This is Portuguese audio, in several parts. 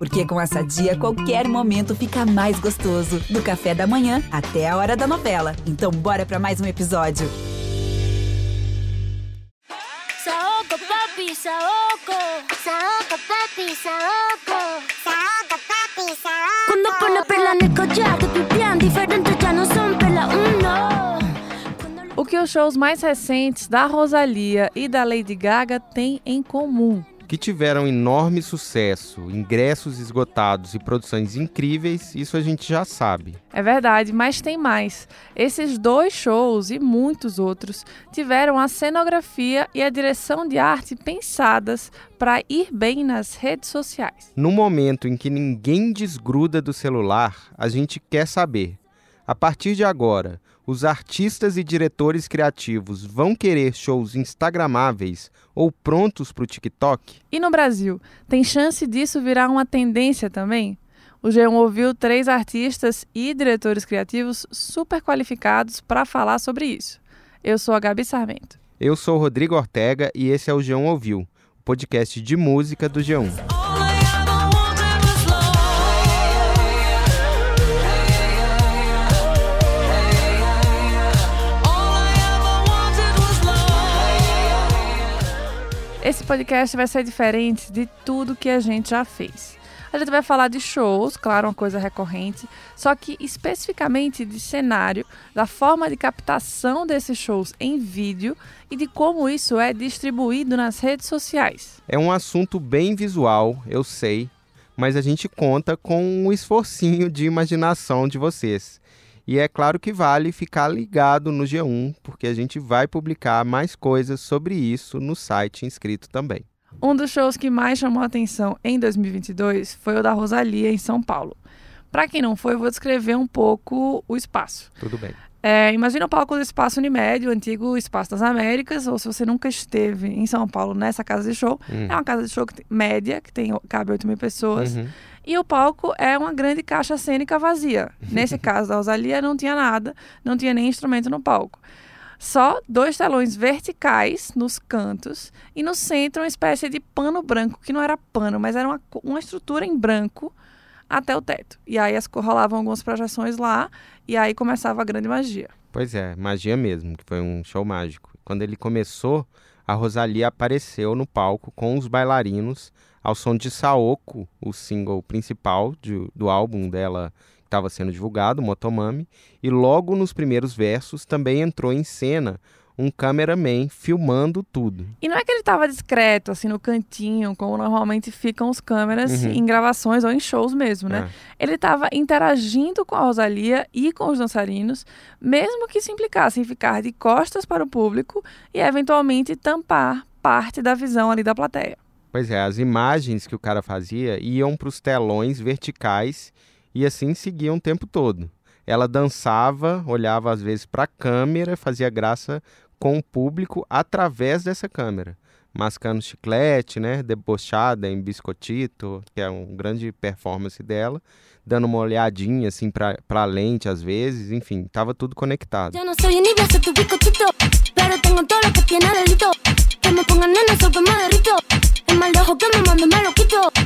Porque com essa dia, qualquer momento fica mais gostoso. Do café da manhã até a hora da novela. Então, bora para mais um episódio. Saoco, papi, saoco. Saoco, papi, saoco. Saoco, papi, saoco. Cuando pone perla en el collar, que pipián diferente ya no son perla uno. O que os shows mais recentes da Rosalia e da Lady Gaga têm em comum? Que tiveram enorme sucesso, ingressos esgotados e produções incríveis, isso a gente já sabe. É verdade, mas tem mais. Esses dois shows e muitos outros tiveram a cenografia e a direção de arte pensadas para ir bem nas redes sociais. No momento em que ninguém desgruda do celular, a gente quer saber. A partir de agora, os artistas e diretores criativos vão querer shows instagramáveis ou prontos para o TikTok? E no Brasil, tem chance disso virar uma tendência também? O G1 ouviu três artistas e diretores criativos super qualificados para falar sobre isso. Eu sou a Gabi Sarmento. Eu sou o Rodrigo Ortega e esse é o G1 Ouviu, o podcast de música do G1. Podcast vai ser diferente de tudo que a gente já fez. A gente vai falar de shows, claro, uma coisa recorrente, só que especificamente de cenário, da forma de captação desses shows em vídeo e de como isso é distribuído nas redes sociais. É um assunto bem visual, eu sei, mas a gente conta com um esforcinho de imaginação de vocês. E é claro que vale ficar ligado no G1, porque a gente vai publicar mais coisas sobre isso no site inscrito também. Um dos shows que mais chamou a atenção em 2022 foi o da Rosalia em São Paulo. Para quem não foi, eu vou descrever um pouco o espaço. Tudo bem. É, imagina o palco do Espaço Unimed, o antigo Espaço das Américas, ou se você nunca esteve em São Paulo nessa casa de show, hum. é uma casa de show que tem, média, que tem, cabe 8 mil pessoas. Uhum. E o palco é uma grande caixa cênica vazia. Nesse caso da Rosalia, não tinha nada, não tinha nem instrumento no palco. Só dois telões verticais nos cantos e no centro uma espécie de pano branco, que não era pano, mas era uma, uma estrutura em branco até o teto. E aí as, rolavam algumas projeções lá e aí começava a grande magia. Pois é, magia mesmo, que foi um show mágico. Quando ele começou, a Rosalia apareceu no palco com os bailarinos ao som de Saoko, o single principal de, do álbum dela que estava sendo divulgado, Motomami, e logo nos primeiros versos também entrou em cena um cameraman filmando tudo. E não é que ele estava discreto, assim, no cantinho, como normalmente ficam os câmeras uhum. em gravações ou em shows mesmo, né? É. Ele estava interagindo com a Rosalia e com os dançarinos, mesmo que se implicasse em ficar de costas para o público e eventualmente tampar parte da visão ali da plateia. Pois é, as imagens que o cara fazia iam para os telões verticais e assim seguiam o tempo todo. Ela dançava, olhava às vezes para a câmera, fazia graça com o público através dessa câmera. Mascando chiclete, né? Debochada em biscotito, que é uma grande performance dela. Dando uma olhadinha assim para a lente às vezes, enfim, tava tudo conectado. Eu não sou tu biscotito, me nena, lo quito.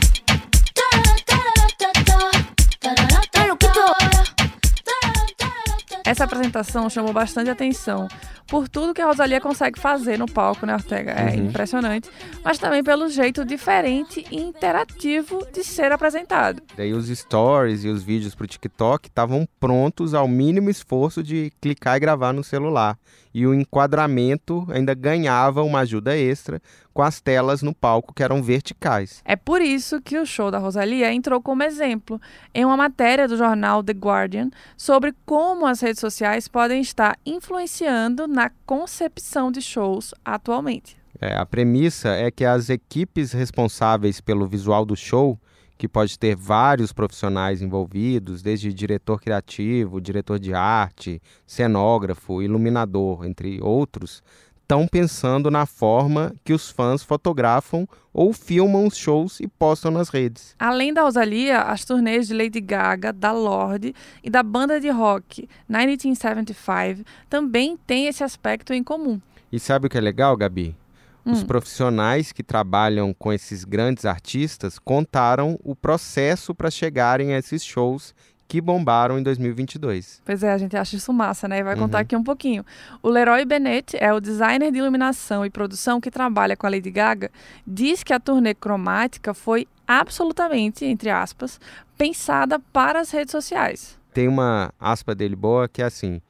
Essa apresentação chamou bastante atenção por tudo que a Rosalia consegue fazer no palco, né, Ortega? É uhum. impressionante. Mas também pelo jeito diferente e interativo de ser apresentado. Daí os stories e os vídeos para o TikTok estavam prontos ao mínimo esforço de clicar e gravar no celular. E o enquadramento ainda ganhava uma ajuda extra com as telas no palco que eram verticais. É por isso que o show da Rosalia entrou como exemplo em uma matéria do jornal The Guardian sobre como as redes sociais podem estar influenciando na concepção de shows atualmente. É, a premissa é que as equipes responsáveis pelo visual do show, que pode ter vários profissionais envolvidos, desde diretor criativo, diretor de arte, cenógrafo, iluminador, entre outros, estão pensando na forma que os fãs fotografam ou filmam os shows e postam nas redes. Além da Rosalia, as turnês de Lady Gaga, da Lorde e da banda de rock 1975 também têm esse aspecto em comum. E sabe o que é legal, Gabi? Os profissionais que trabalham com esses grandes artistas contaram o processo para chegarem a esses shows que bombaram em 2022. Pois é, a gente acha isso massa, né? E vai contar uhum. aqui um pouquinho. O Leroy Bennett é o designer de iluminação e produção que trabalha com a Lady Gaga. Diz que a turnê cromática foi absolutamente, entre aspas, pensada para as redes sociais. Tem uma aspa dele boa que é assim: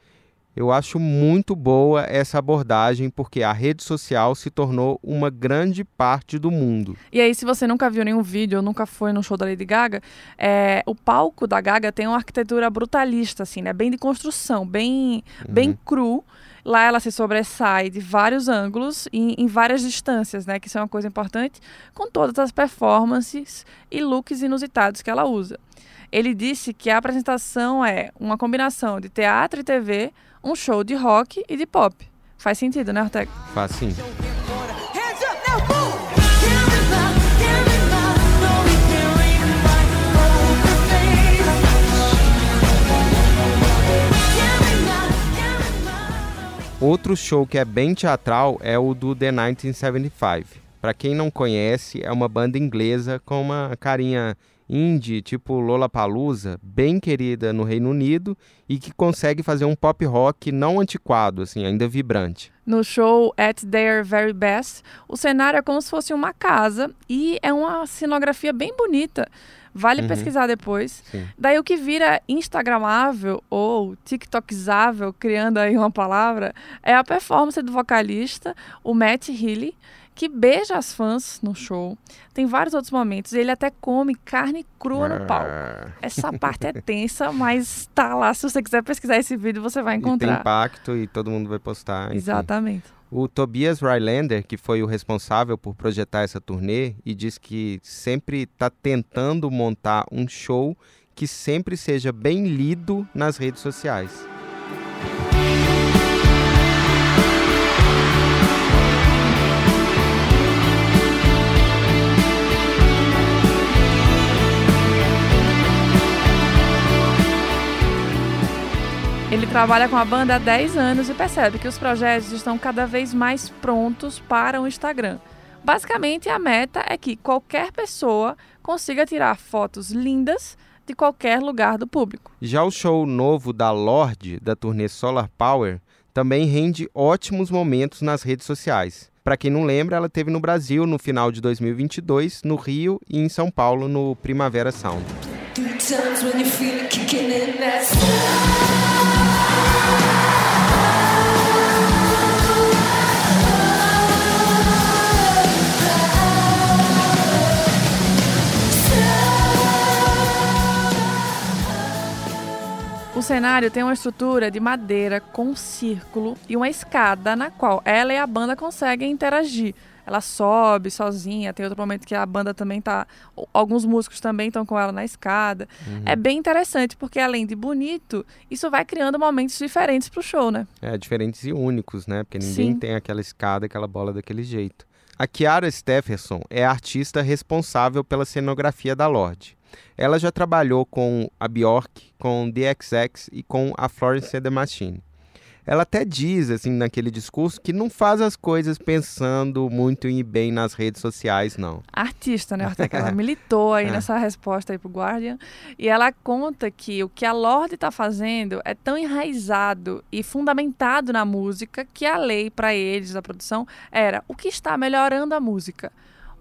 eu acho muito boa essa abordagem porque a rede social se tornou uma grande parte do mundo. E aí, se você nunca viu nenhum vídeo ou nunca foi no show da Lady Gaga, é, o palco da Gaga tem uma arquitetura brutalista, assim, né? Bem de construção, bem, uhum. bem cru. Lá ela se sobressai de vários ângulos e em várias distâncias, né? Que isso é uma coisa importante, com todas as performances e looks inusitados que ela usa. Ele disse que a apresentação é uma combinação de teatro e TV um show de rock e de pop. Faz sentido, né, Ortega? Faz sim. Outro show que é bem teatral é o do The 1975. Para quem não conhece, é uma banda inglesa com uma carinha indie, tipo Lollapalooza, bem querida no Reino Unido e que consegue fazer um pop rock não antiquado, assim, ainda vibrante. No show At Their Very Best, o cenário é como se fosse uma casa e é uma cenografia bem bonita. Vale uhum. pesquisar depois. Sim. Daí o que vira instagramável ou tiktokizável, criando aí uma palavra, é a performance do vocalista, o Matt Healy, que beija as fãs no show. Tem vários outros momentos. Ele até come carne crua no palco. Ah. Essa parte é tensa, mas tá lá. Se você quiser pesquisar esse vídeo, você vai encontrar. E tem impacto e todo mundo vai postar. Enfim. Exatamente. O Tobias Rylander, que foi o responsável por projetar essa turnê, e diz que sempre está tentando montar um show que sempre seja bem lido nas redes sociais. Ele trabalha com a banda há 10 anos e percebe que os projetos estão cada vez mais prontos para o Instagram. Basicamente, a meta é que qualquer pessoa consiga tirar fotos lindas de qualquer lugar do público. Já o show novo da Lorde, da turnê Solar Power, também rende ótimos momentos nas redes sociais. Para quem não lembra, ela teve no Brasil no final de 2022, no Rio e em São Paulo no Primavera Sound. O cenário tem uma estrutura de madeira com um círculo e uma escada na qual ela e a banda conseguem interagir. Ela sobe sozinha, tem outro momento que a banda também tá. Alguns músicos também estão com ela na escada. Uhum. É bem interessante, porque além de bonito, isso vai criando momentos diferentes pro show, né? É, diferentes e únicos, né? Porque ninguém Sim. tem aquela escada, aquela bola daquele jeito. A Kiara Stephenson é a artista responsável pela cenografia da Lorde. Ela já trabalhou com a Bjork, com The XX e com a Florence and the Machine. Ela até diz, assim, naquele discurso, que não faz as coisas pensando muito em ir bem nas redes sociais, não. Artista, né, Ortega? Ela militou aí é. nessa resposta aí pro Guardian. E ela conta que o que a Lorde está fazendo é tão enraizado e fundamentado na música que a lei para eles, a produção, era o que está melhorando a música.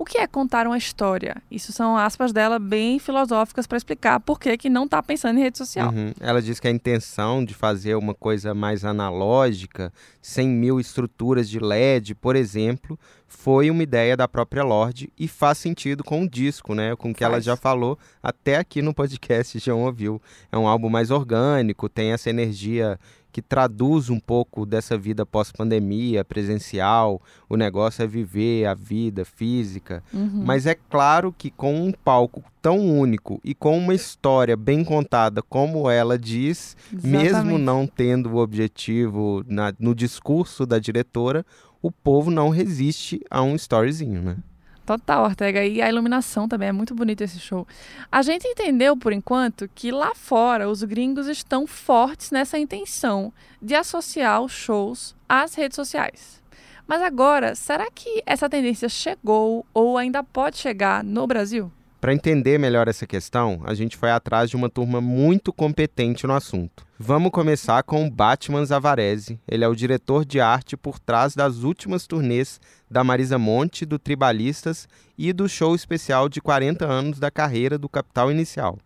O que é contar uma história? Isso são aspas dela bem filosóficas para explicar por que, que não está pensando em rede social. Uhum. Ela diz que a intenção de fazer uma coisa mais analógica, sem mil estruturas de LED, por exemplo, foi uma ideia da própria Lorde e faz sentido com o disco, né? Com o que faz. ela já falou até aqui no podcast, já ouviu. É um álbum mais orgânico, tem essa energia que traduz um pouco dessa vida pós-pandemia, presencial. O negócio é viver a vida física. Uhum. Mas é claro que com um palco tão único e com uma história bem contada, como ela diz, Exatamente. mesmo não tendo o objetivo na, no discurso da diretora, o povo não resiste a um storyzinho, né? Total, Ortega. E a iluminação também é muito bonito esse show. A gente entendeu, por enquanto, que lá fora os gringos estão fortes nessa intenção de associar os shows às redes sociais. Mas agora, será que essa tendência chegou ou ainda pode chegar no Brasil? Para entender melhor essa questão, a gente foi atrás de uma turma muito competente no assunto. Vamos começar com o Batman Zavarese. Ele é o diretor de arte por trás das últimas turnês da Marisa Monte, do Tribalistas e do show especial de 40 anos da carreira do Capital Inicial.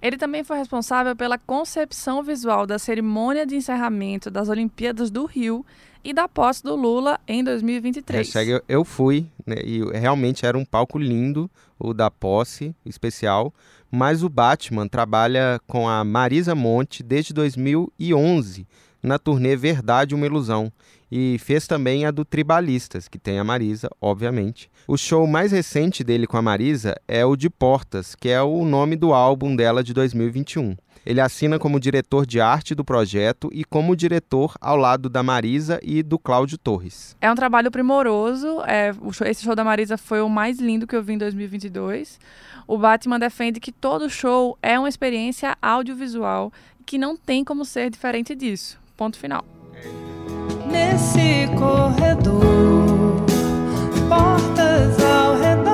Ele também foi responsável pela concepção visual da cerimônia de encerramento das Olimpíadas do Rio e da posse do Lula em 2023. Hashtag eu fui, né, e realmente era um palco lindo, o da posse especial, mas o Batman trabalha com a Marisa Monte desde 2011, na turnê Verdade Uma Ilusão, e fez também a do Tribalistas, que tem a Marisa, obviamente. O show mais recente dele com a Marisa é o de Portas, que é o nome do álbum dela de 2021. Ele assina como diretor de arte do projeto e como diretor ao lado da Marisa e do Cláudio Torres. É um trabalho primoroso. É, show, esse show da Marisa foi o mais lindo que eu vi em 2022. O Batman defende que todo show é uma experiência audiovisual que não tem como ser diferente disso. Ponto final. Nesse corredor, portas ao redor.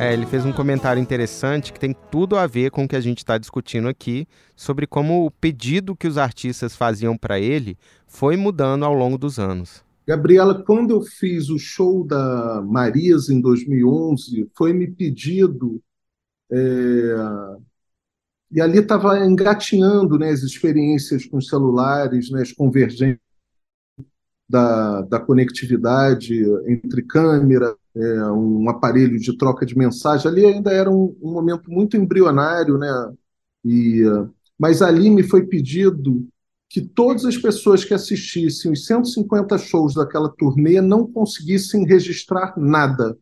É, ele fez um comentário interessante que tem tudo a ver com o que a gente está discutindo aqui, sobre como o pedido que os artistas faziam para ele foi mudando ao longo dos anos. Gabriela, quando eu fiz o show da Marisa em 2011, foi me pedido. É... E ali estava engatinhando né, as experiências com celulares, né, as convergências da, da conectividade entre câmera, é, um aparelho de troca de mensagem. Ali ainda era um, um momento muito embrionário, né? E, mas ali me foi pedido que todas as pessoas que assistissem os 150 shows daquela turnê não conseguissem registrar nada.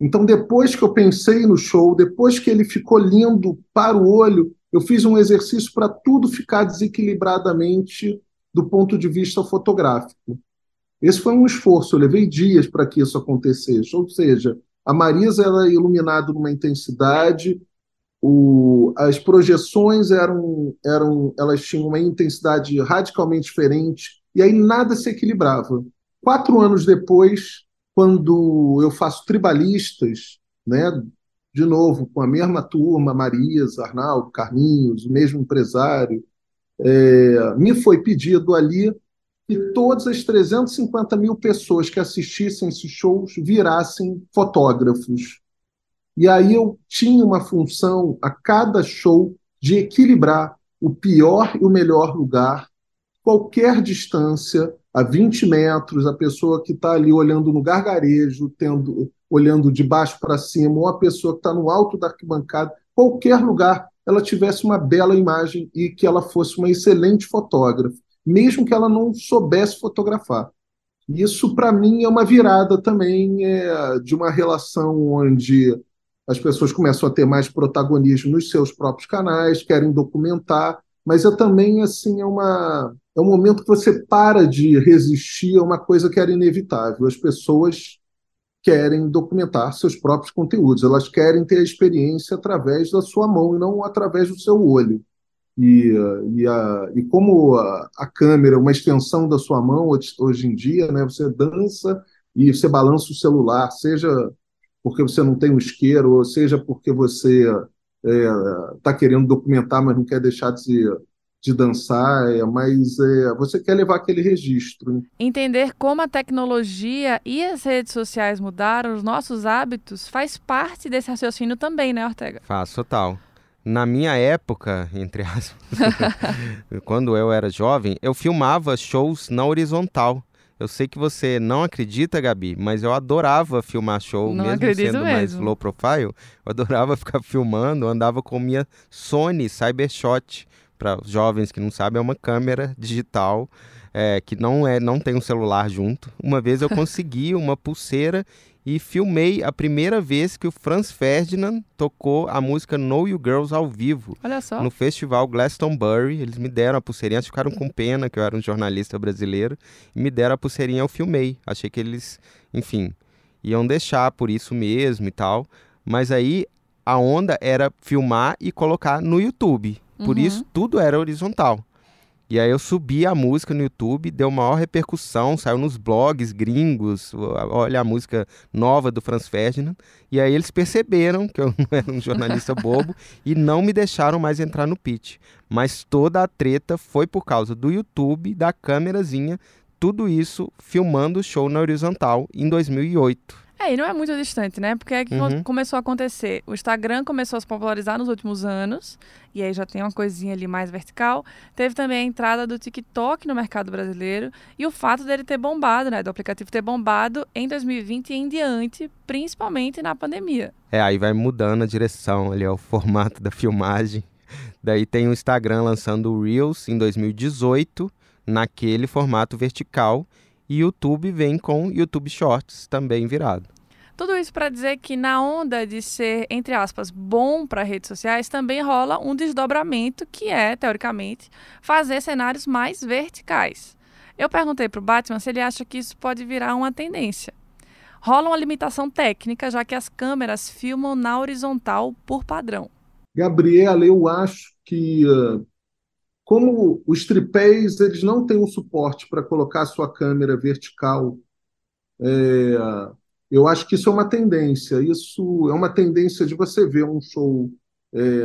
Então, depois que eu pensei no show, depois que ele ficou lindo para o olho, eu fiz um exercício para tudo ficar desequilibradamente do ponto de vista fotográfico. Esse foi um esforço, eu levei dias para que isso acontecesse. Ou seja, a Marisa era iluminada numa intensidade, o, as projeções eram, eram, elas tinham uma intensidade radicalmente diferente, e aí nada se equilibrava. Quatro anos depois, quando eu faço tribalistas, né, de novo, com a mesma turma, Marisa, Arnaldo, Carlinhos, o mesmo empresário, é, me foi pedido ali que todas as 350 mil pessoas que assistissem esses shows virassem fotógrafos. E aí eu tinha uma função a cada show de equilibrar o pior e o melhor lugar, qualquer distância, a 20 metros, a pessoa que está ali olhando no gargarejo, tendo, olhando de baixo para cima, ou a pessoa que está no alto da arquibancada, qualquer lugar, ela tivesse uma bela imagem e que ela fosse uma excelente fotógrafa mesmo que ela não soubesse fotografar. Isso, para mim, é uma virada também é, de uma relação onde as pessoas começam a ter mais protagonismo nos seus próprios canais, querem documentar, mas é também assim é uma é um momento que você para de resistir a uma coisa que era inevitável. As pessoas querem documentar seus próprios conteúdos, elas querem ter a experiência através da sua mão e não através do seu olho. E, e, a, e como a, a, câmera é uma extensão da sua mão hoje em dia, né, você dança e você balança o celular, seja porque você não tem um isqueiro, ou seja porque você está é, tá querendo documentar, mas não quer deixar de, de dançar, é, mas é, você quer levar aquele registro. Né? Entender como a tecnologia e as redes sociais mudaram os nossos hábitos faz parte desse raciocínio também, né, Ortega? Faz, total. Na minha época, entre aspas, quando eu era jovem, eu filmava shows na horizontal. Eu sei que você não acredita, Gabi, mas eu adorava filmar show, não mesmo sendo mesmo. mais low profile. Eu adorava ficar filmando, eu andava com minha Sony Cybershot. Para jovens que não sabem, é uma câmera digital é, que não é, não tem um celular junto. Uma vez eu consegui uma pulseira e filmei a primeira vez que o Franz Ferdinand tocou a música Know You Girls ao vivo. Olha só. No festival Glastonbury. Eles me deram a pulseirinha, ficaram com pena que eu era um jornalista brasileiro. E me deram a pulseirinha, eu filmei. Achei que eles, enfim. iam deixar por isso mesmo e tal. Mas aí a onda era filmar e colocar no YouTube. Por uhum. isso tudo era horizontal. E aí eu subi a música no YouTube, deu maior repercussão, saiu nos blogs gringos, olha a música nova do Franz Ferdinand. E aí eles perceberam que eu não era um jornalista bobo e não me deixaram mais entrar no pitch. Mas toda a treta foi por causa do YouTube, da câmerazinha, tudo isso filmando o show na horizontal em 2008. É, e não é muito distante, né? Porque é que uhum. começou a acontecer. O Instagram começou a se popularizar nos últimos anos, e aí já tem uma coisinha ali mais vertical. Teve também a entrada do TikTok no mercado brasileiro e o fato dele ter bombado, né? Do aplicativo ter bombado em 2020 e em diante, principalmente na pandemia. É, aí vai mudando a direção ali, o formato da filmagem. Daí tem o Instagram lançando o Reels em 2018, naquele formato vertical e YouTube vem com YouTube Shorts também virado. Tudo isso para dizer que na onda de ser, entre aspas, bom para redes sociais, também rola um desdobramento que é, teoricamente, fazer cenários mais verticais. Eu perguntei para o Batman se ele acha que isso pode virar uma tendência. Rola uma limitação técnica, já que as câmeras filmam na horizontal por padrão. Gabriela, eu acho que uh, como os tripés eles não têm um suporte para colocar sua câmera vertical, é, eu acho que isso é uma tendência. Isso é uma tendência de você ver um show é,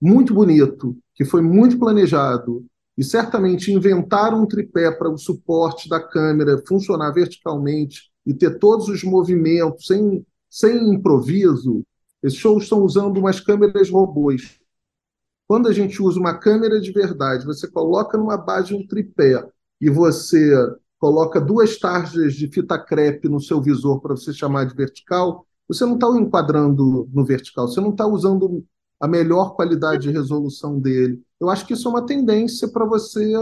muito bonito, que foi muito planejado, e certamente inventaram um tripé para o suporte da câmera funcionar verticalmente e ter todos os movimentos sem, sem improviso. Esses shows estão usando umas câmeras robôs quando a gente usa uma câmera de verdade, você coloca numa base um tripé e você coloca duas tarjas de fita crepe no seu visor para você chamar de vertical, você não está enquadrando no vertical, você não está usando a melhor qualidade de resolução dele. Eu acho que isso é uma tendência para você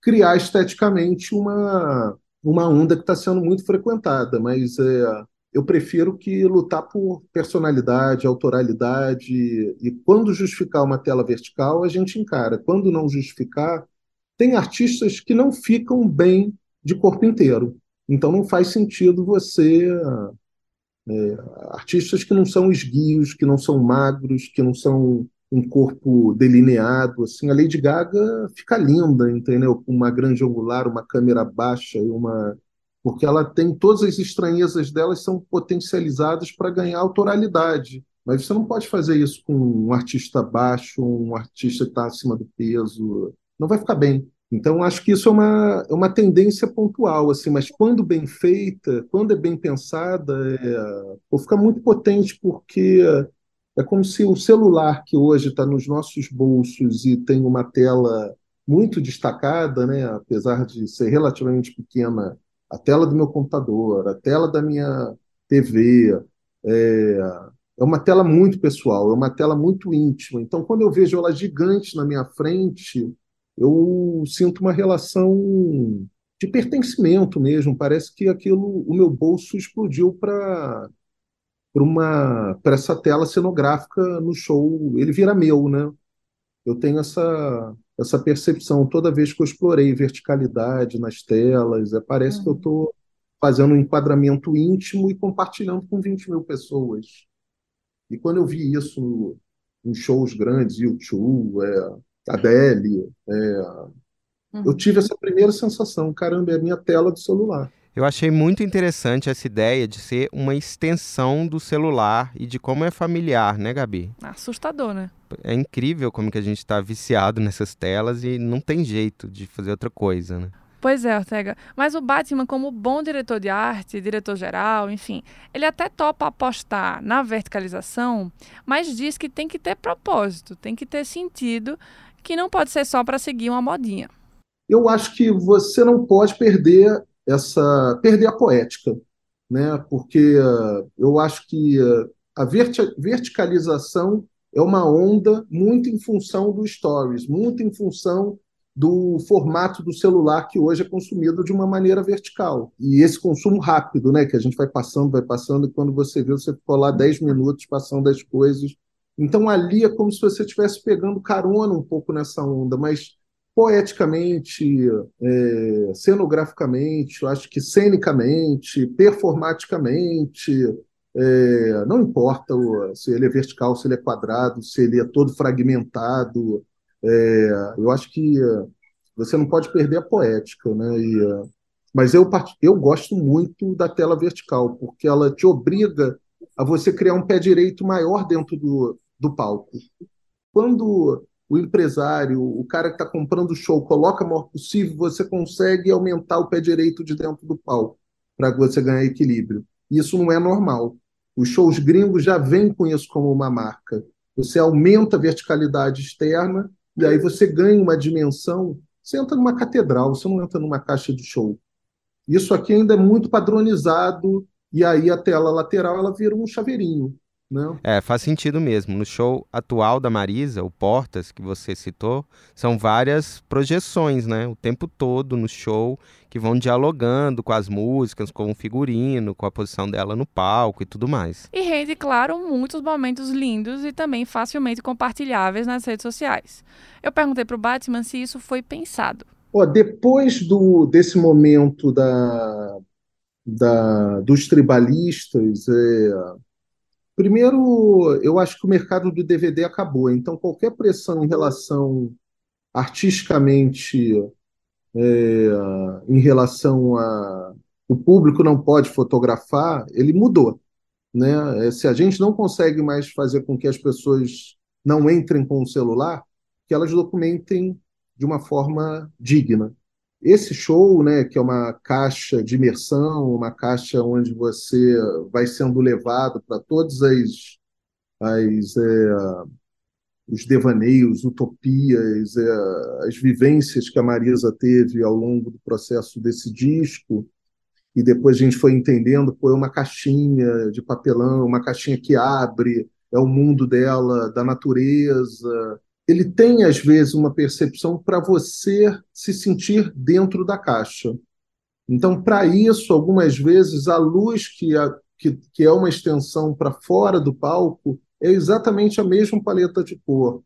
criar esteticamente uma, uma onda que está sendo muito frequentada, mas é, eu prefiro que lutar por personalidade, autoralidade, e quando justificar uma tela vertical, a gente encara. Quando não justificar, tem artistas que não ficam bem de corpo inteiro. Então não faz sentido você. É, artistas que não são esguios, que não são magros, que não são um corpo delineado. Assim, a Lady Gaga fica linda, entendeu? Com uma grande angular, uma câmera baixa e uma porque ela tem todas as estranhezas delas são potencializadas para ganhar autoralidade. Mas você não pode fazer isso com um artista baixo, um artista que está acima do peso. Não vai ficar bem. Então, acho que isso é uma, é uma tendência pontual, assim, mas quando bem feita, quando é bem pensada, é, fica muito potente, porque é como se o celular que hoje está nos nossos bolsos e tem uma tela muito destacada, né, apesar de ser relativamente pequena a tela do meu computador, a tela da minha TV. É, é uma tela muito pessoal, é uma tela muito íntima. Então, quando eu vejo ela gigante na minha frente, eu sinto uma relação de pertencimento mesmo. Parece que aquilo, o meu bolso explodiu para para uma para essa tela cenográfica no show. Ele vira meu, né? Eu tenho essa essa percepção toda vez que eu explorei verticalidade nas telas. É, parece uhum. que eu estou uhum. fazendo um enquadramento íntimo e compartilhando com 20 mil pessoas. E quando eu vi isso em shows grandes, YouTube, é, Adele, é, uhum. eu tive essa primeira sensação: caramba, é a minha tela do celular. Eu achei muito interessante essa ideia de ser uma extensão do celular e de como é familiar, né, Gabi? Assustador, né? É incrível como que a gente está viciado nessas telas e não tem jeito de fazer outra coisa, né? Pois é, Ortega. Mas o Batman, como bom diretor de arte, diretor geral, enfim, ele até topa apostar na verticalização, mas diz que tem que ter propósito, tem que ter sentido, que não pode ser só para seguir uma modinha. Eu acho que você não pode perder essa perder a poética, né? Porque uh, eu acho que uh, a verticalização é uma onda muito em função do stories, muito em função do formato do celular que hoje é consumido de uma maneira vertical. E esse consumo rápido, né, que a gente vai passando, vai passando, e quando você vê, você ficou lá 10 minutos passando as coisas. Então ali é como se você estivesse pegando carona um pouco nessa onda, mas poeticamente, é, cenograficamente, acho que cenicamente, performaticamente, é, não importa se ele é vertical, se ele é quadrado, se ele é todo fragmentado. É, eu acho que você não pode perder a poética, né? E, mas eu, eu gosto muito da tela vertical, porque ela te obriga a você criar um pé direito maior dentro do, do palco. Quando o empresário, o cara que está comprando o show, coloca o maior possível, você consegue aumentar o pé direito de dentro do palco para você ganhar equilíbrio. Isso não é normal. Os shows gringos já vêm com isso como uma marca. Você aumenta a verticalidade externa e aí você ganha uma dimensão. Você entra numa catedral, você não entra numa caixa de show. Isso aqui ainda é muito padronizado e aí a tela lateral ela vira um chaveirinho. Né? É, faz sentido mesmo. No show atual da Marisa, o Portas, que você citou, são várias projeções, né? O tempo todo no show, que vão dialogando com as músicas, com o figurino, com a posição dela no palco e tudo mais. E rende, claro, muitos momentos lindos e também facilmente compartilháveis nas redes sociais. Eu perguntei para o Batman se isso foi pensado. Oh, depois do, desse momento da, da, dos tribalistas, é, Primeiro, eu acho que o mercado do DVD acabou, então qualquer pressão em relação artisticamente, é, em relação a o público não pode fotografar, ele mudou, né? É, se a gente não consegue mais fazer com que as pessoas não entrem com o celular, que elas documentem de uma forma digna. Esse show, né, que é uma caixa de imersão, uma caixa onde você vai sendo levado para todas as, as é, os devaneios, utopias, é, as vivências que a Marisa teve ao longo do processo desse disco, e depois a gente foi entendendo, pô, é uma caixinha de papelão, uma caixinha que abre, é o mundo dela, da natureza, ele tem, às vezes, uma percepção para você se sentir dentro da caixa. Então, para isso, algumas vezes, a luz que, a, que, que é uma extensão para fora do palco é exatamente a mesma paleta de cor.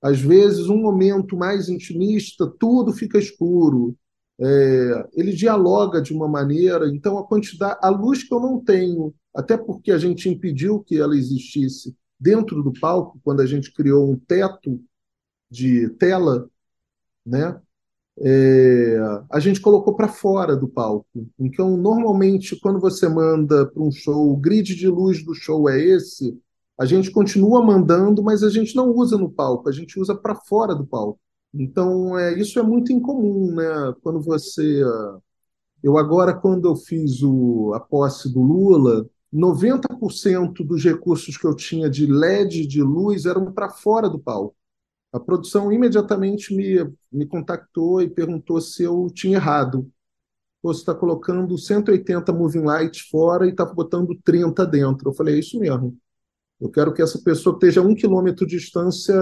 Às vezes, um momento mais intimista, tudo fica escuro. É, ele dialoga de uma maneira, então a quantidade, a luz que eu não tenho, até porque a gente impediu que ela existisse dentro do palco, quando a gente criou um teto de tela, né? É, a gente colocou para fora do palco. Então, normalmente, quando você manda para um show, o grid de luz do show é esse, a gente continua mandando, mas a gente não usa no palco, a gente usa para fora do palco. Então, é, isso é muito incomum, né? Quando você. Eu agora, quando eu fiz o, a posse do Lula, 90% dos recursos que eu tinha de LED de luz eram para fora do palco. A produção imediatamente me, me contactou e perguntou se eu tinha errado. Você está colocando 180 moving lights fora e está botando 30 dentro. Eu falei, é isso mesmo. Eu quero que essa pessoa esteja a um quilômetro de distância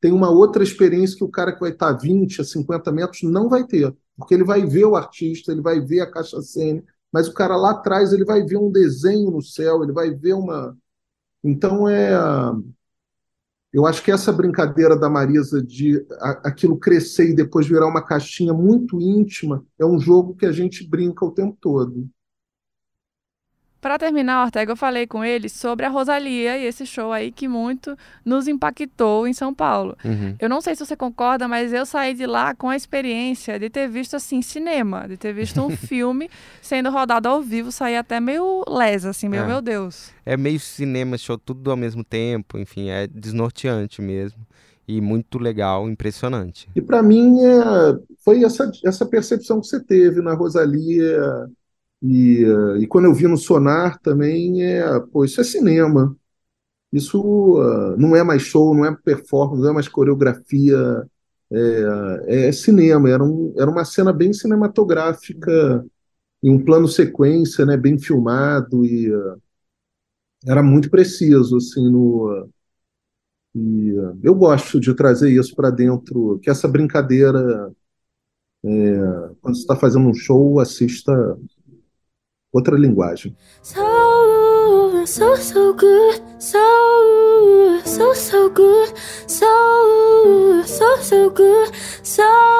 tenha uma outra experiência que o cara que vai estar a 20, a 50 metros não vai ter. Porque ele vai ver o artista, ele vai ver a caixa cena, mas o cara lá atrás ele vai ver um desenho no céu, ele vai ver uma. Então é eu acho que essa brincadeira da Marisa de aquilo crescer e depois virar uma caixinha muito íntima é um jogo que a gente brinca o tempo todo. Para terminar, Ortega, eu falei com ele sobre a Rosalia e esse show aí que muito nos impactou em São Paulo. Uhum. Eu não sei se você concorda, mas eu saí de lá com a experiência de ter visto assim cinema, de ter visto um filme sendo rodado ao vivo, saí até meio lesa, assim, meu, é. meu Deus. É meio cinema, show tudo ao mesmo tempo, enfim, é desnorteante mesmo e muito legal, impressionante. E para mim é, foi essa, essa percepção que você teve na Rosalia e, e quando eu vi no Sonar também, é, pô, isso é cinema. Isso uh, não é mais show, não é performance, não é mais coreografia, é, é cinema. Era, um, era uma cena bem cinematográfica, em um plano sequência, né, bem filmado, e uh, era muito preciso, assim, no... E, uh, eu gosto de trazer isso para dentro, que essa brincadeira, é, quando você está fazendo um show, assista outra linguagem. So, so, so good, so, so, so good, so, so, so good, so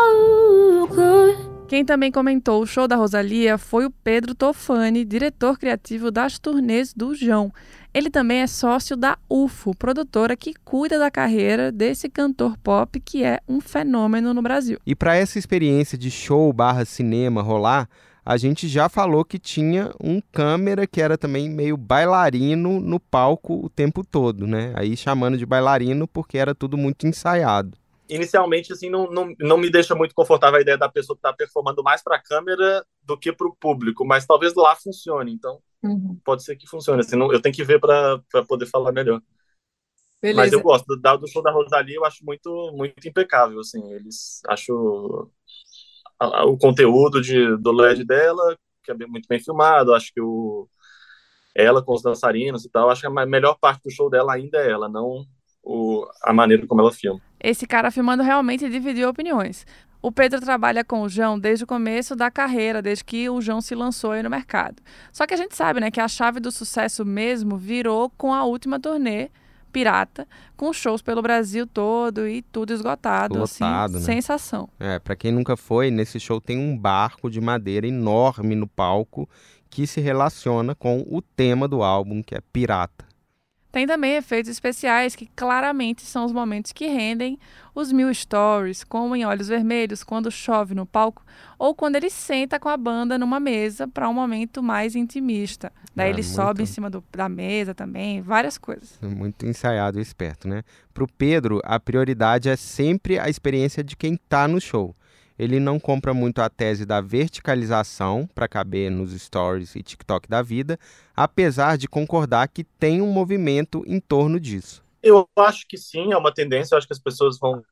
Quem também comentou o show da Rosalia foi o Pedro Tofani, diretor criativo das turnês do João. Ele também é sócio da UFO, produtora que cuida da carreira desse cantor pop que é um fenômeno no Brasil. E para essa experiência de show barra cinema rolar, a gente já falou que tinha um câmera que era também meio bailarino no palco o tempo todo, né? Aí chamando de bailarino porque era tudo muito ensaiado inicialmente, assim, não, não, não me deixa muito confortável a ideia da pessoa estar tá performando mais para a câmera do que para o público, mas talvez lá funcione, então uhum. pode ser que funcione. Assim, não, eu tenho que ver para poder falar melhor. Beleza. Mas eu gosto do, do show da Rosalie, eu acho muito muito impecável, assim, eles acho o conteúdo de, do LED dela, que é muito bem filmado, acho que o ela com os dançarinos e tal, acho que a melhor parte do show dela ainda é ela, não o, a maneira como ela filma. Esse cara filmando realmente dividiu opiniões. O Pedro trabalha com o João desde o começo da carreira, desde que o João se lançou aí no mercado. Só que a gente sabe, né, que a chave do sucesso mesmo virou com a última turnê pirata, com shows pelo Brasil todo e tudo esgotado, assim, Lotado, assim, né? sensação. É, para quem nunca foi, nesse show tem um barco de madeira enorme no palco que se relaciona com o tema do álbum, que é pirata. Tem também efeitos especiais que claramente são os momentos que rendem os mil stories, como em Olhos Vermelhos, quando chove no palco, ou quando ele senta com a banda numa mesa para um momento mais intimista. Daí é, ele muito... sobe em cima do, da mesa também, várias coisas. Muito ensaiado e esperto, né? Para o Pedro, a prioridade é sempre a experiência de quem está no show ele não compra muito a tese da verticalização para caber nos stories e TikTok da vida, apesar de concordar que tem um movimento em torno disso. Eu acho que sim, é uma tendência, eu acho que as pessoas vão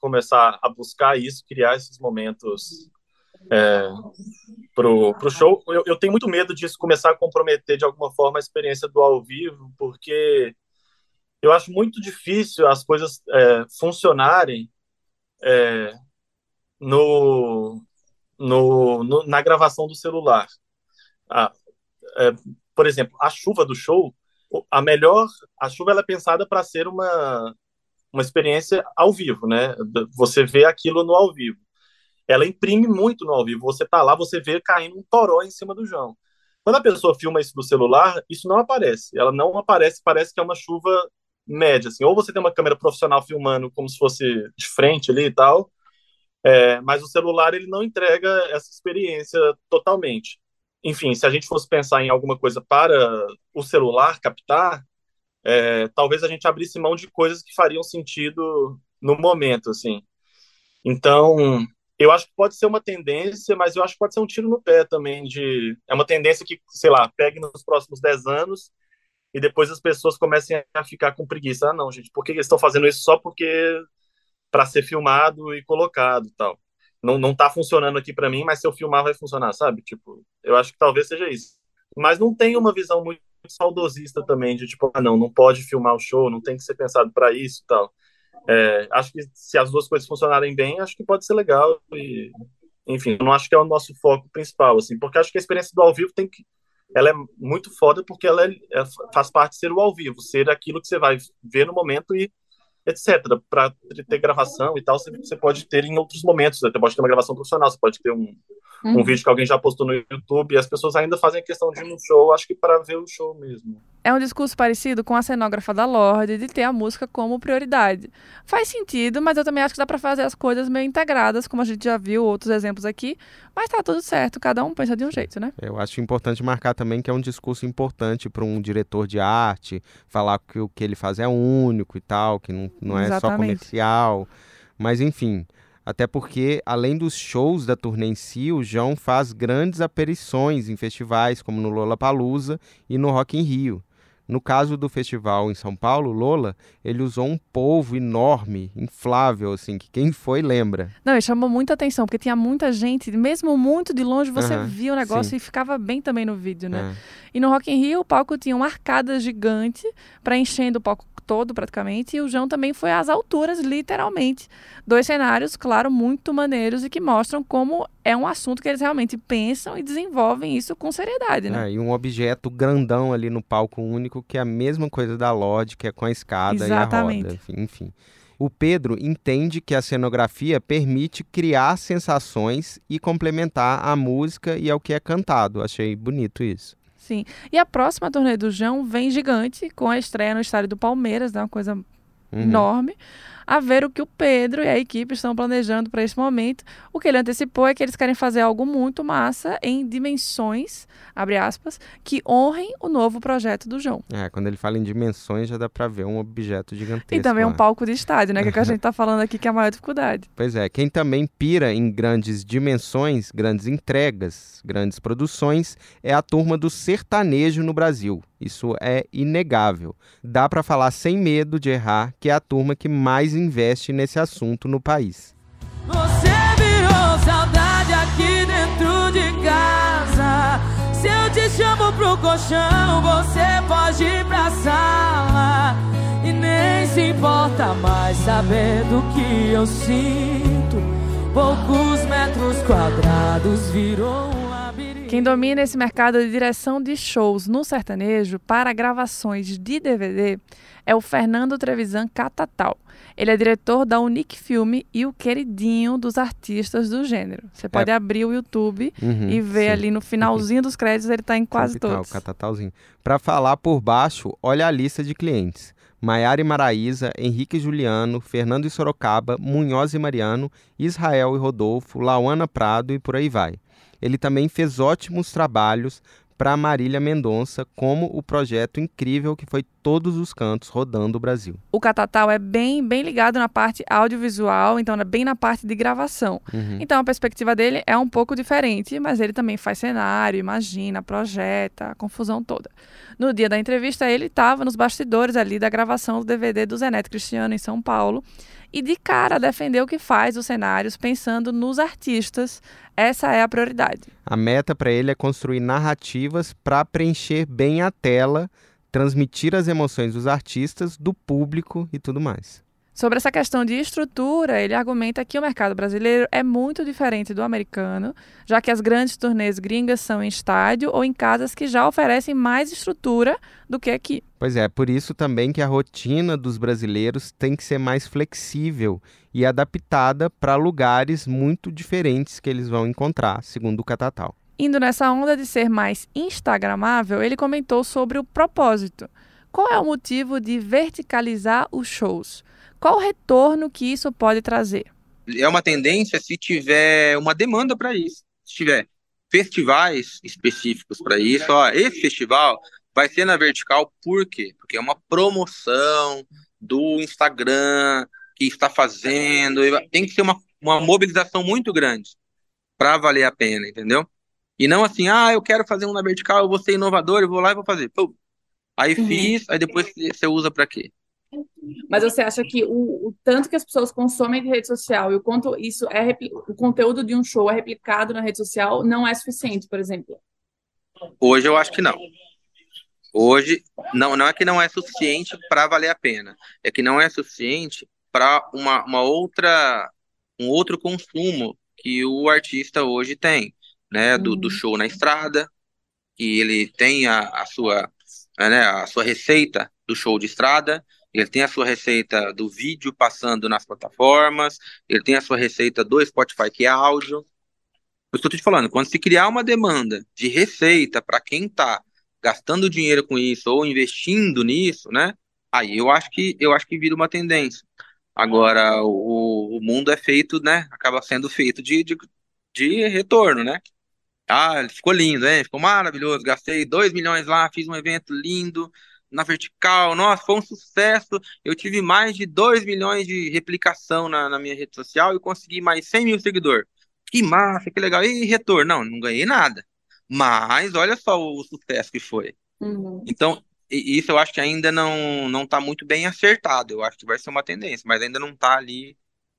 começar a buscar isso, criar esses momentos é, pro, pro show. Eu, eu, tenho muito medo disso começar a comprometer de alguma forma a experiência do ao vivo, porque eu acho muito difícil as coisas é, funcionarem é, no, no, no, na gravação do celular. Ah, é, por exemplo, a chuva do show, a melhor, a chuva ela é pensada para ser uma uma experiência ao vivo, né? Você vê aquilo no ao vivo. Ela imprime muito no ao vivo. Você tá lá, você vê caindo um toró em cima do João. Quando a pessoa filma isso do celular, isso não aparece. Ela não aparece, parece que é uma chuva média, assim. Ou você tem uma câmera profissional filmando como se fosse de frente ali e tal, é, mas o celular ele não entrega essa experiência totalmente. Enfim, se a gente fosse pensar em alguma coisa para o celular captar, é, talvez a gente abrisse mão de coisas que fariam sentido no momento, assim. Então, eu acho que pode ser uma tendência, mas eu acho que pode ser um tiro no pé também de é uma tendência que, sei lá, pegue nos próximos 10 anos e depois as pessoas comecem a ficar com preguiça. Ah, não, gente, por que eles estão fazendo isso só porque para ser filmado e colocado tal. Não, não tá funcionando aqui para mim, mas se eu filmar vai funcionar, sabe? Tipo, eu acho que talvez seja isso. Mas não tem uma visão muito saudosista também de tipo, ah, não, não pode filmar o show, não tem que ser pensado para isso tal. É, acho que se as duas coisas funcionarem bem, acho que pode ser legal e enfim, não acho que é o nosso foco principal assim, porque acho que a experiência do ao vivo tem que ela é muito foda porque ela é, é, faz parte de ser o ao vivo, ser aquilo que você vai ver no momento e etc. Para ter gravação e tal, você, pode ter em outros momentos. Você pode ter uma gravação profissional, você pode ter um, uhum. um vídeo que alguém já postou no YouTube e as pessoas ainda fazem questão de ir no show, acho que para ver o show mesmo. É um discurso parecido com a cenógrafa da Lorde de ter a música como prioridade. Faz sentido, mas eu também acho que dá para fazer as coisas meio integradas, como a gente já viu outros exemplos aqui, mas tá tudo certo, cada um pensa de um jeito, né? Eu acho importante marcar também que é um discurso importante para um diretor de arte, falar que o que ele faz é único e tal, que não, não é só comercial. Mas enfim, até porque, além dos shows da turnê em si, o João faz grandes aparições em festivais, como no Lollapalooza e no Rock in Rio. No caso do festival em São Paulo, Lola, ele usou um polvo enorme, inflável, assim, que quem foi lembra. Não, ele chamou muita atenção, porque tinha muita gente, mesmo muito de longe, você via o negócio sim. e ficava bem também no vídeo, né? É. E no Rock in Rio, o palco tinha uma arcada gigante para enchendo o palco todo praticamente, e o João também foi às alturas, literalmente. Dois cenários, claro, muito maneiros e que mostram como é um assunto que eles realmente pensam e desenvolvem isso com seriedade, né? É, e um objeto grandão ali no palco único, que é a mesma coisa da Lodge, que é com a escada Exatamente. e a roda, enfim. O Pedro entende que a cenografia permite criar sensações e complementar a música e ao que é cantado. Achei bonito isso. E a próxima turnê do João vem gigante, com a estreia no estádio do Palmeiras, né? Uma coisa uhum. enorme a ver o que o Pedro e a equipe estão planejando para esse momento. O que ele antecipou é que eles querem fazer algo muito massa em dimensões, abre aspas, que honrem o novo projeto do João. É, quando ele fala em dimensões já dá para ver um objeto gigantesco. E também um palco de estádio, né, que, é que a gente está falando aqui que é a maior dificuldade. Pois é, quem também pira em grandes dimensões, grandes entregas, grandes produções é a turma do sertanejo no Brasil. Isso é inegável. Dá para falar sem medo de errar que é a turma que mais investe nesse assunto no país. Você virou saudade aqui dentro de casa. Se eu te chamo pro colchão, você pode ir pra sala. E nem se importa mais saber do que eu sinto. Poucos metros quadrados virou quem domina esse mercado de direção de shows no sertanejo para gravações de DVD é o Fernando Trevisan Catatal. Ele é diretor da Unique Filme e o queridinho dos artistas do gênero. Você pode é. abrir o YouTube uhum, e ver sim. ali no finalzinho dos créditos, ele está em quase Capital, todos. Catatalzinho. Para falar por baixo, olha a lista de clientes. Maiara e Maraísa, Henrique e Juliano, Fernando e Sorocaba, Munhoz e Mariano, Israel e Rodolfo, Lauana Prado e por aí vai. Ele também fez ótimos trabalhos para Marília Mendonça, como o projeto incrível que foi Todos os Cantos rodando o Brasil. O Catatal é bem, bem ligado na parte audiovisual, então é bem na parte de gravação. Uhum. Então a perspectiva dele é um pouco diferente, mas ele também faz cenário, imagina, projeta, a confusão toda. No dia da entrevista, ele estava nos bastidores ali da gravação do DVD do Zeneto Cristiano em São Paulo e de cara defender o que faz os cenários pensando nos artistas. Essa é a prioridade. A meta para ele é construir narrativas para preencher bem a tela, transmitir as emoções dos artistas, do público e tudo mais. Sobre essa questão de estrutura, ele argumenta que o mercado brasileiro é muito diferente do americano, já que as grandes turnês gringas são em estádio ou em casas que já oferecem mais estrutura do que aqui. Pois é, por isso também que a rotina dos brasileiros tem que ser mais flexível e adaptada para lugares muito diferentes que eles vão encontrar, segundo o Catatal. Indo nessa onda de ser mais instagramável, ele comentou sobre o propósito. Qual é o motivo de verticalizar os shows? Qual o retorno que isso pode trazer? É uma tendência se tiver uma demanda para isso. Se tiver festivais específicos para isso, ó, esse festival vai ser na vertical, por quê? Porque é uma promoção do Instagram que está fazendo, tem que ser uma, uma mobilização muito grande para valer a pena, entendeu? E não assim, ah, eu quero fazer um na vertical, eu vou ser inovador, eu vou lá e vou fazer. Pô, aí uhum. fiz, aí depois você usa para quê? Mas você acha que o, o, tanto que as pessoas consomem de rede social e o quanto isso é o conteúdo de um show é replicado na rede social não é suficiente, por exemplo? Hoje eu acho que não. Hoje não, não é que não é suficiente para valer a pena, é que não é suficiente para uma, uma outra um outro consumo que o artista hoje tem, né, do, do uhum. show na estrada, que ele tem a, a sua né, a sua receita do show de estrada, ele tem a sua receita do vídeo passando nas plataformas, ele tem a sua receita do Spotify, que é áudio. Eu estou te falando, quando se criar uma demanda de receita para quem está gastando dinheiro com isso ou investindo nisso, né? Aí eu acho que eu acho que vira uma tendência. Agora o, o mundo é feito, né? Acaba sendo feito de, de, de retorno, né? Ah, ficou lindo, hein? Ficou maravilhoso. Gastei 2 milhões lá, fiz um evento lindo, na vertical. Nossa, foi um sucesso. Eu tive mais de 2 milhões de replicação na, na minha rede social e consegui mais 100 mil seguidores. Que massa, que legal. E retorno? Não, não ganhei nada. Mas olha só o sucesso que foi. Uhum. Então, isso eu acho que ainda não não está muito bem acertado. Eu acho que vai ser uma tendência, mas ainda não está ali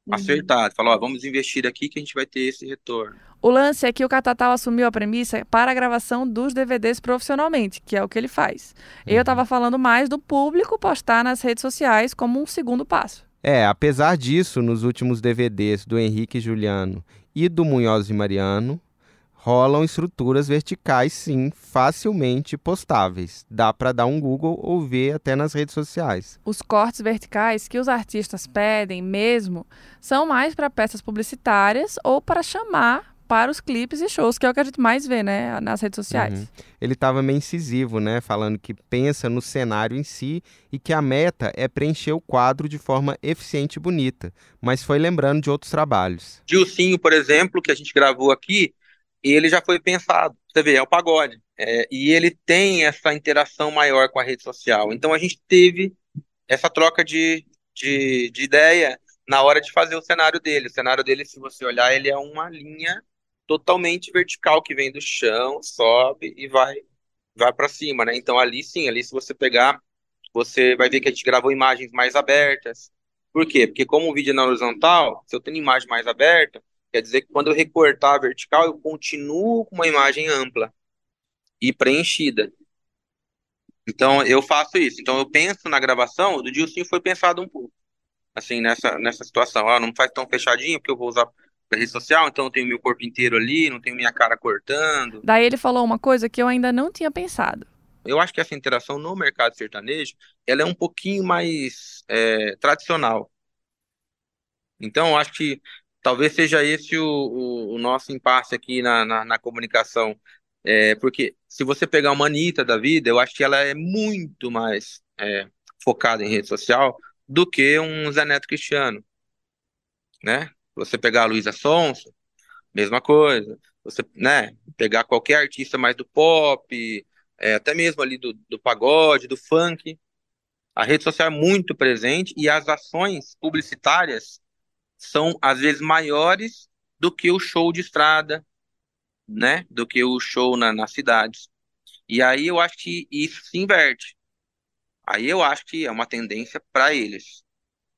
uhum. acertado. Falou, vamos investir aqui que a gente vai ter esse retorno. O lance é que o Catatal assumiu a premissa para a gravação dos DVDs profissionalmente, que é o que ele faz. Uhum. Eu estava falando mais do público postar nas redes sociais como um segundo passo. É, apesar disso, nos últimos DVDs do Henrique Juliano e do Munhoz e Mariano, rolam estruturas verticais, sim, facilmente postáveis. Dá para dar um Google ou ver até nas redes sociais. Os cortes verticais que os artistas pedem mesmo são mais para peças publicitárias ou para chamar para os clipes e shows, que é o que a gente mais vê, né, nas redes sociais. Uhum. Ele estava meio incisivo, né, falando que pensa no cenário em si e que a meta é preencher o quadro de forma eficiente e bonita, mas foi lembrando de outros trabalhos. Dilcinho, por exemplo, que a gente gravou aqui, ele já foi pensado. Você vê, é o pagode. É, e ele tem essa interação maior com a rede social. Então a gente teve essa troca de, de, de ideia na hora de fazer o cenário dele. O cenário dele, se você olhar, ele é uma linha totalmente vertical que vem do chão, sobe e vai vai para cima, né? Então ali sim, ali se você pegar, você vai ver que a gente gravou imagens mais abertas. Por quê? Porque como o vídeo é na horizontal, se eu tenho imagem mais aberta, quer dizer que quando eu recortar a vertical, eu continuo com uma imagem ampla e preenchida. Então eu faço isso. Então eu penso na gravação, do Dilcinho foi pensado um pouco assim nessa nessa situação. Ah, não faz tão fechadinho porque eu vou usar da rede social, então eu tenho meu corpo inteiro ali, não tenho minha cara cortando. Daí ele falou uma coisa que eu ainda não tinha pensado. Eu acho que essa interação no mercado sertanejo, ela é um pouquinho mais é, tradicional. Então, eu acho que talvez seja esse o, o, o nosso impasse aqui na, na, na comunicação. É, porque se você pegar uma Anitta da vida, eu acho que ela é muito mais é, focada em rede social do que um Zé Neto Cristiano, né? Você pegar a Luísa Sonso, mesma coisa. Você, né, pegar qualquer artista mais do pop, é, até mesmo ali do, do pagode, do funk, a rede social é muito presente e as ações publicitárias são às vezes maiores do que o show de estrada, né? Do que o show na, nas cidades. E aí eu acho que isso se inverte. Aí eu acho que é uma tendência para eles,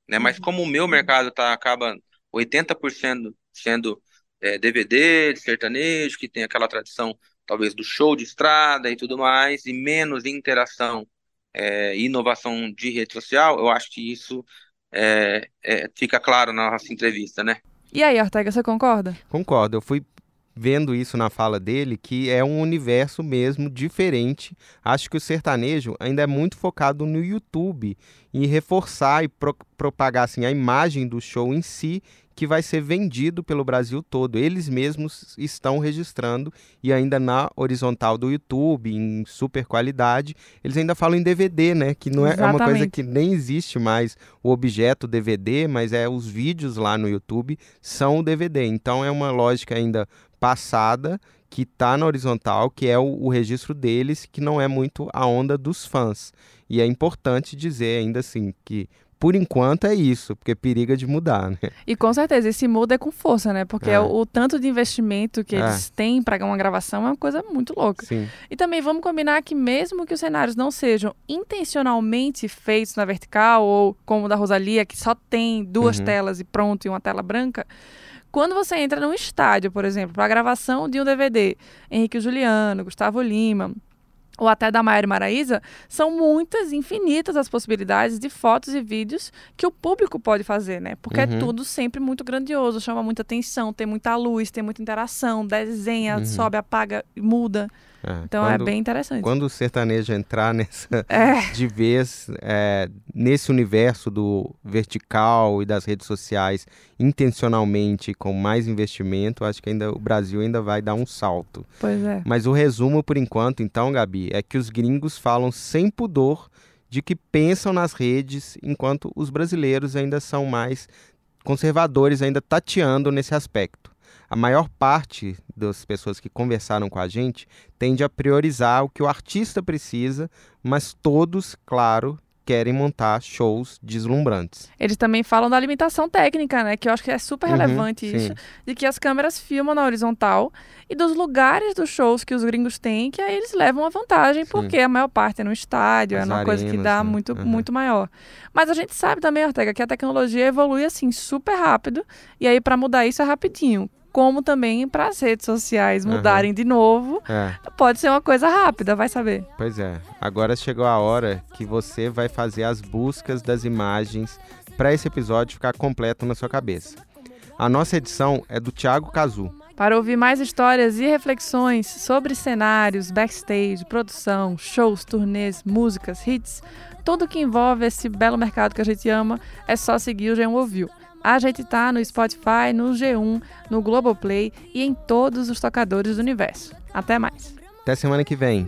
né? Mas uhum. como o meu mercado tá acaba 80% sendo é, DVD, de sertanejo, que tem aquela tradição talvez do show de estrada e tudo mais, e menos interação é, inovação de rede social, eu acho que isso é, é, fica claro na nossa entrevista, né? E aí, Ortega, você concorda? Concordo. Eu fui vendo isso na fala dele, que é um universo mesmo diferente. Acho que o sertanejo ainda é muito focado no YouTube, em reforçar e pro propagar assim, a imagem do show em si que vai ser vendido pelo Brasil todo. Eles mesmos estão registrando e ainda na horizontal do YouTube, em super qualidade, eles ainda falam em DVD, né? Que não é, é uma coisa que nem existe mais o objeto DVD, mas é os vídeos lá no YouTube são o DVD. Então é uma lógica ainda passada que está na horizontal, que é o, o registro deles, que não é muito a onda dos fãs. E é importante dizer ainda assim que por enquanto é isso, porque periga de mudar, né? E com certeza, esse muda é com força, né? Porque é. o, o, tanto de investimento que é. eles têm para uma gravação é uma coisa muito louca. Sim. E também vamos combinar que mesmo que os cenários não sejam intencionalmente feitos na vertical, ou como o da Rosalia, que só tem duas uhum. telas e pronto, e uma tela branca, quando você entra num estádio, por exemplo, para a gravação de um DVD, Henrique Juliano, Gustavo Lima, ou até da Maiara Maraíza, são muitas, infinitas as possibilidades de fotos e vídeos que o público pode fazer, né? Porque é uhum. é tudo sempre muito grandioso, chama muita atenção, tem muita luz, tem muita interação, desenha, uhum. sobe, apaga, muda. É, então é quando, é bem interessante. Quando o sertanejo entrar nessa é. de vez é, nesse universo do vertical e das redes sociais intencionalmente com mais investimento, acho que ainda o Brasil ainda vai dar um salto. Pois é. Mas o resumo por enquanto, então, Gabi, é que os gringos falam sem pudor de que pensam nas redes, enquanto os brasileiros ainda são mais conservadores, ainda tateando nesse aspecto a maior parte das pessoas que conversaram com a gente tende a priorizar o que o artista precisa, mas todos, claro, querem montar shows deslumbrantes. Eles também falam da alimentação técnica, né? Que eu acho que é super uhum, relevante isso. Sim. De que as câmeras filmam na horizontal e dos lugares dos shows que os gringos têm, que aí eles levam a vantagem, sim. porque a maior parte é no estádio, é As é uma arenas, coisa que dá né? muito, uhum. muito maior. Mas a gente sabe também, Ortega, que a tecnologia evolui assim super rápido, e aí para mudar isso é rapidinho como também para as redes sociais mudarem uhum. de novo. É. Pode ser uma coisa rápida, vai saber. Pois é. Agora chegou a hora que você vai fazer as buscas das imagens para esse episódio ficar completo na sua cabeça. A nossa edição é do Thiago Cazu. Para ouvir mais histórias e reflexões sobre cenários, backstage, produção, shows, turnês, músicas, hits, tudo que envolve esse belo mercado que a gente ama, é só seguir o G1 Ouviu. A gente tá no Spotify, no G1, no Globoplay e em todos os tocadores do universo. Até mais. Até semana que vem.